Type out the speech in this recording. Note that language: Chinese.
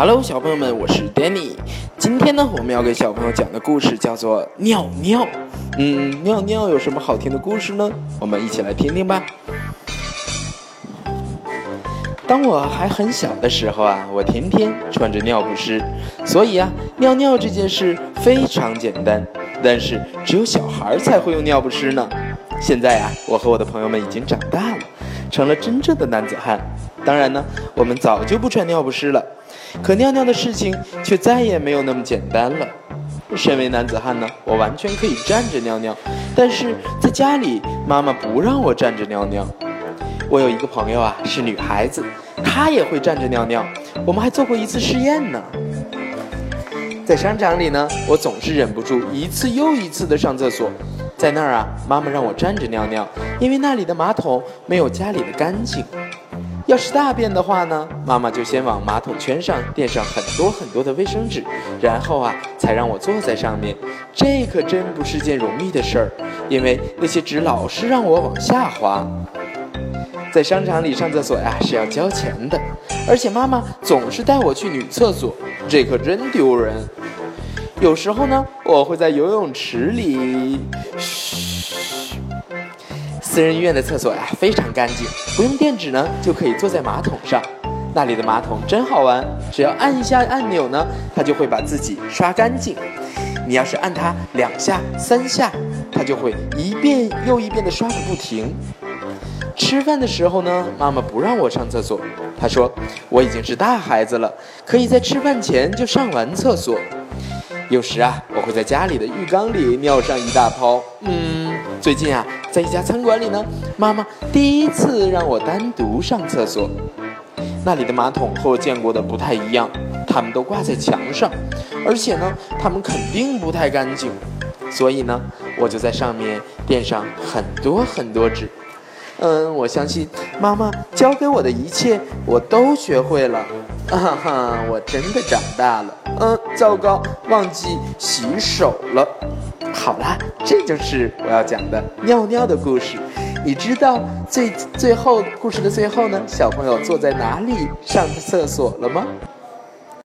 Hello，小朋友们，我是 Danny。今天呢，我们要给小朋友讲的故事叫做《尿尿》。嗯，尿尿有什么好听的故事呢？我们一起来听听吧。当我还很小的时候啊，我天天穿着尿不湿，所以啊，尿尿这件事非常简单。但是只有小孩才会用尿不湿呢。现在啊，我和我的朋友们已经长大了，成了真正的男子汉。当然呢，我们早就不穿尿不湿了。可尿尿的事情却再也没有那么简单了。身为男子汉呢，我完全可以站着尿尿，但是在家里，妈妈不让我站着尿尿。我有一个朋友啊，是女孩子，她也会站着尿尿。我们还做过一次试验呢。在商场里呢，我总是忍不住一次又一次的上厕所。在那儿啊，妈妈让我站着尿尿，因为那里的马桶没有家里的干净。要是大便的话呢，妈妈就先往马桶圈上垫上很多很多的卫生纸，然后啊，才让我坐在上面。这可真不是件容易的事儿，因为那些纸老是让我往下滑。在商场里上厕所呀是要交钱的，而且妈妈总是带我去女厕所，这可真丢人。有时候呢，我会在游泳池里。嘘私人医院的厕所呀，非常干净，不用垫纸呢，就可以坐在马桶上。那里的马桶真好玩，只要按一下按钮呢，它就会把自己刷干净。你要是按它两下、三下，它就会一遍又一遍地刷个不停。吃饭的时候呢，妈妈不让我上厕所，她说我已经是大孩子了，可以在吃饭前就上完厕所。有时啊，我会在家里的浴缸里尿上一大泡。嗯，最近啊。在一家餐馆里呢，妈妈第一次让我单独上厕所。那里的马桶和我见过的不太一样，它们都挂在墙上，而且呢，它们肯定不太干净。所以呢，我就在上面垫上很多很多纸。嗯，我相信妈妈教给我的一切，我都学会了。哈哈，我真的长大了。嗯，糟糕，忘记洗手了。好啦，这就是我要讲的尿尿的故事。你知道最最后故事的最后呢？小朋友坐在哪里上厕所了吗？